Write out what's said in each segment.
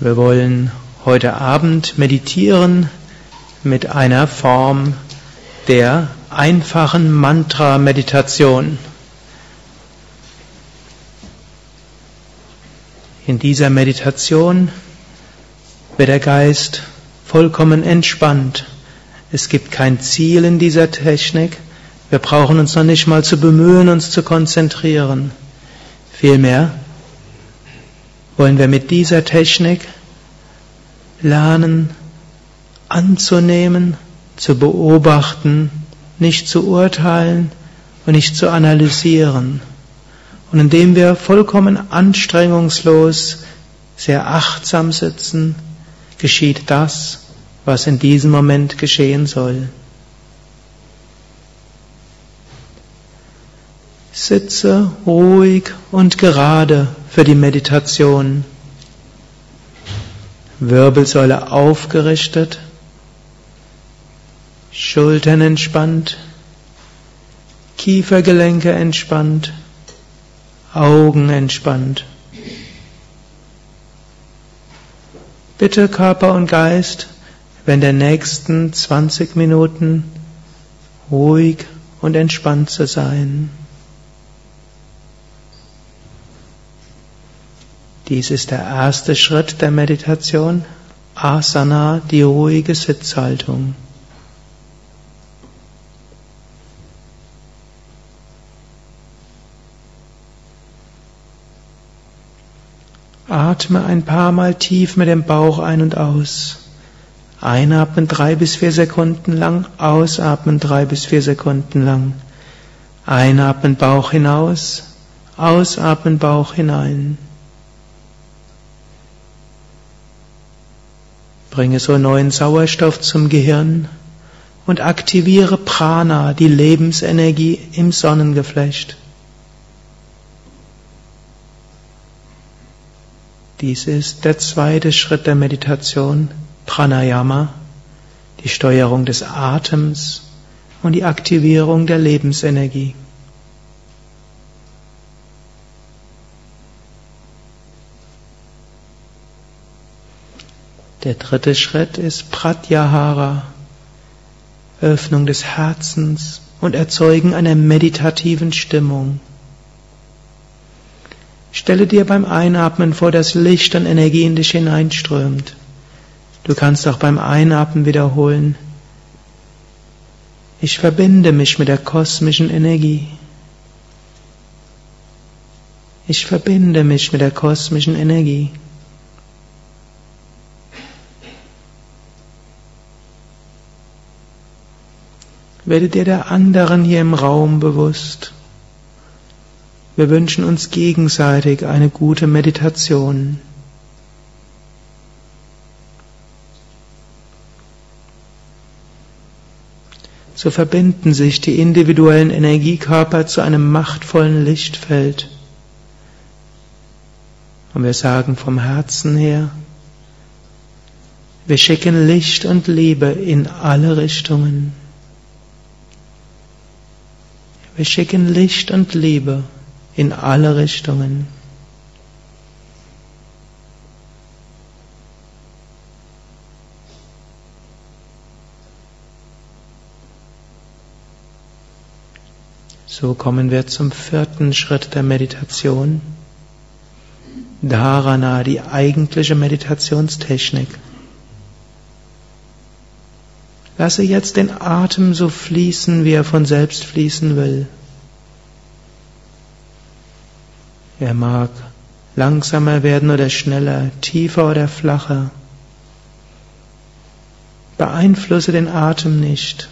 Wir wollen heute Abend meditieren mit einer Form der einfachen Mantra-Meditation. In dieser Meditation wird der Geist vollkommen entspannt. Es gibt kein Ziel in dieser Technik. Wir brauchen uns noch nicht mal zu bemühen, uns zu konzentrieren. Vielmehr wollen wir mit dieser Technik lernen, anzunehmen, zu beobachten, nicht zu urteilen und nicht zu analysieren. Und indem wir vollkommen anstrengungslos, sehr achtsam sitzen, geschieht das, was in diesem Moment geschehen soll. Sitze ruhig und gerade für die Meditation. Wirbelsäule aufgerichtet, Schultern entspannt, Kiefergelenke entspannt, Augen entspannt. Bitte Körper und Geist, wenn der nächsten 20 Minuten ruhig und entspannt zu sein. Dies ist der erste Schritt der Meditation, Asana, die ruhige Sitzhaltung. Atme ein paar Mal tief mit dem Bauch ein und aus. Einatmen drei bis vier Sekunden lang, ausatmen drei bis vier Sekunden lang. Einatmen Bauch hinaus, ausatmen Bauch hinein. Bringe so neuen Sauerstoff zum Gehirn und aktiviere Prana, die Lebensenergie im Sonnengeflecht. Dies ist der zweite Schritt der Meditation, Pranayama, die Steuerung des Atems und die Aktivierung der Lebensenergie. Der dritte Schritt ist Pratyahara, Öffnung des Herzens und Erzeugen einer meditativen Stimmung. Stelle dir beim Einatmen vor, dass Licht und Energie in dich hineinströmt. Du kannst auch beim Einatmen wiederholen, ich verbinde mich mit der kosmischen Energie. Ich verbinde mich mit der kosmischen Energie. Werde dir der anderen hier im Raum bewusst. Wir wünschen uns gegenseitig eine gute Meditation. So verbinden sich die individuellen Energiekörper zu einem machtvollen Lichtfeld. Und wir sagen vom Herzen her, wir schicken Licht und Liebe in alle Richtungen. Wir schicken Licht und Liebe in alle Richtungen. So kommen wir zum vierten Schritt der Meditation. Dharana, die eigentliche Meditationstechnik. Lasse jetzt den Atem so fließen, wie er von selbst fließen will. Er mag langsamer werden oder schneller, tiefer oder flacher. Beeinflusse den Atem nicht.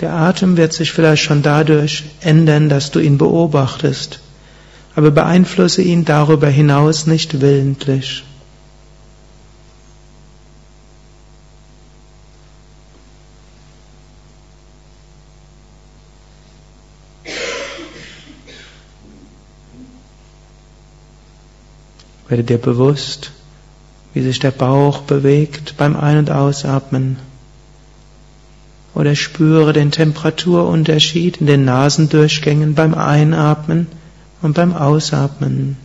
Der Atem wird sich vielleicht schon dadurch ändern, dass du ihn beobachtest, aber beeinflusse ihn darüber hinaus nicht willentlich. Werde dir bewusst, wie sich der Bauch bewegt beim Ein- und Ausatmen. Oder spüre den Temperaturunterschied in den Nasendurchgängen beim Einatmen und beim Ausatmen.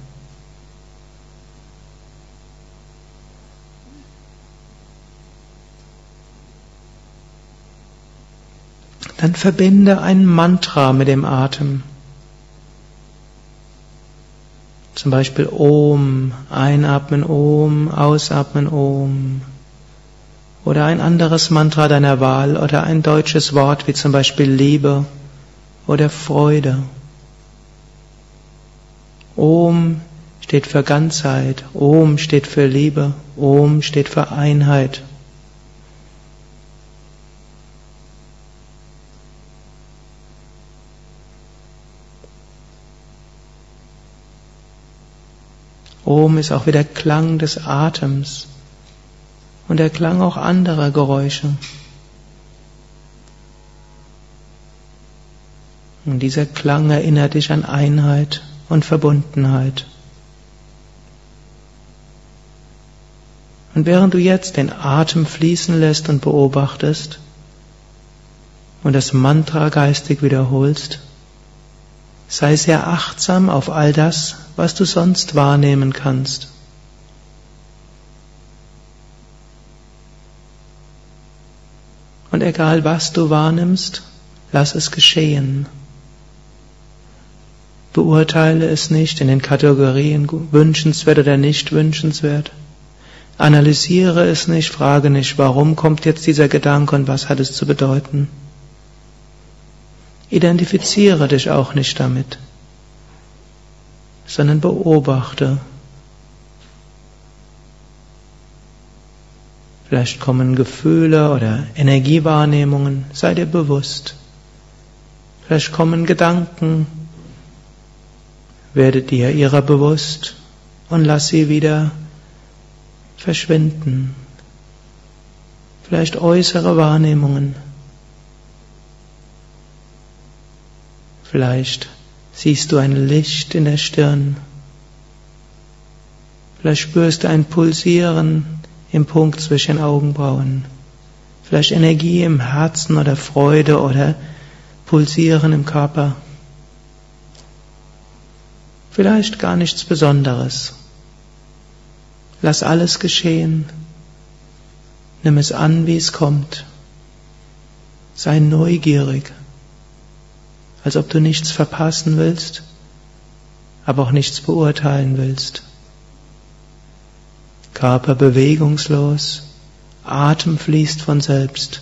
Dann verbinde ein Mantra mit dem Atem. Zum Beispiel Om, einatmen Om, ausatmen Om. Oder ein anderes Mantra deiner Wahl oder ein deutsches Wort wie zum Beispiel Liebe oder Freude. Om steht für Ganzheit, Om steht für Liebe, Om steht für Einheit. Om ist auch wieder Klang des Atems und der Klang auch anderer Geräusche. Und dieser Klang erinnert dich an Einheit und Verbundenheit. Und während du jetzt den Atem fließen lässt und beobachtest und das Mantra geistig wiederholst, sei sehr achtsam auf all das, was du sonst wahrnehmen kannst. Und egal was du wahrnimmst, lass es geschehen. Beurteile es nicht in den Kategorien wünschenswert oder nicht wünschenswert. Analysiere es nicht, frage nicht, warum kommt jetzt dieser Gedanke und was hat es zu bedeuten. Identifiziere dich auch nicht damit, sondern beobachte. Vielleicht kommen Gefühle oder Energiewahrnehmungen, sei dir bewusst. Vielleicht kommen Gedanken, werde dir ihrer bewusst und lass sie wieder verschwinden. Vielleicht äußere Wahrnehmungen. Vielleicht siehst du ein Licht in der Stirn. Vielleicht spürst du ein Pulsieren im Punkt zwischen Augenbrauen. Vielleicht Energie im Herzen oder Freude oder Pulsieren im Körper. Vielleicht gar nichts Besonderes. Lass alles geschehen. Nimm es an, wie es kommt. Sei neugierig, als ob du nichts verpassen willst, aber auch nichts beurteilen willst. Körper bewegungslos, Atem fließt von selbst.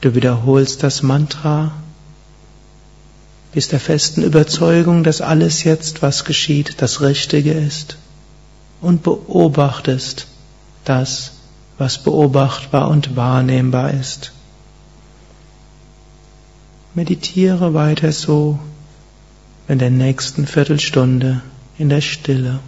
Du wiederholst das Mantra bist der festen Überzeugung, dass alles jetzt, was geschieht, das Richtige ist und beobachtest das, was beobachtbar und wahrnehmbar ist. Meditiere weiter so in der nächsten Viertelstunde in der Stille.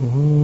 Mm-hmm.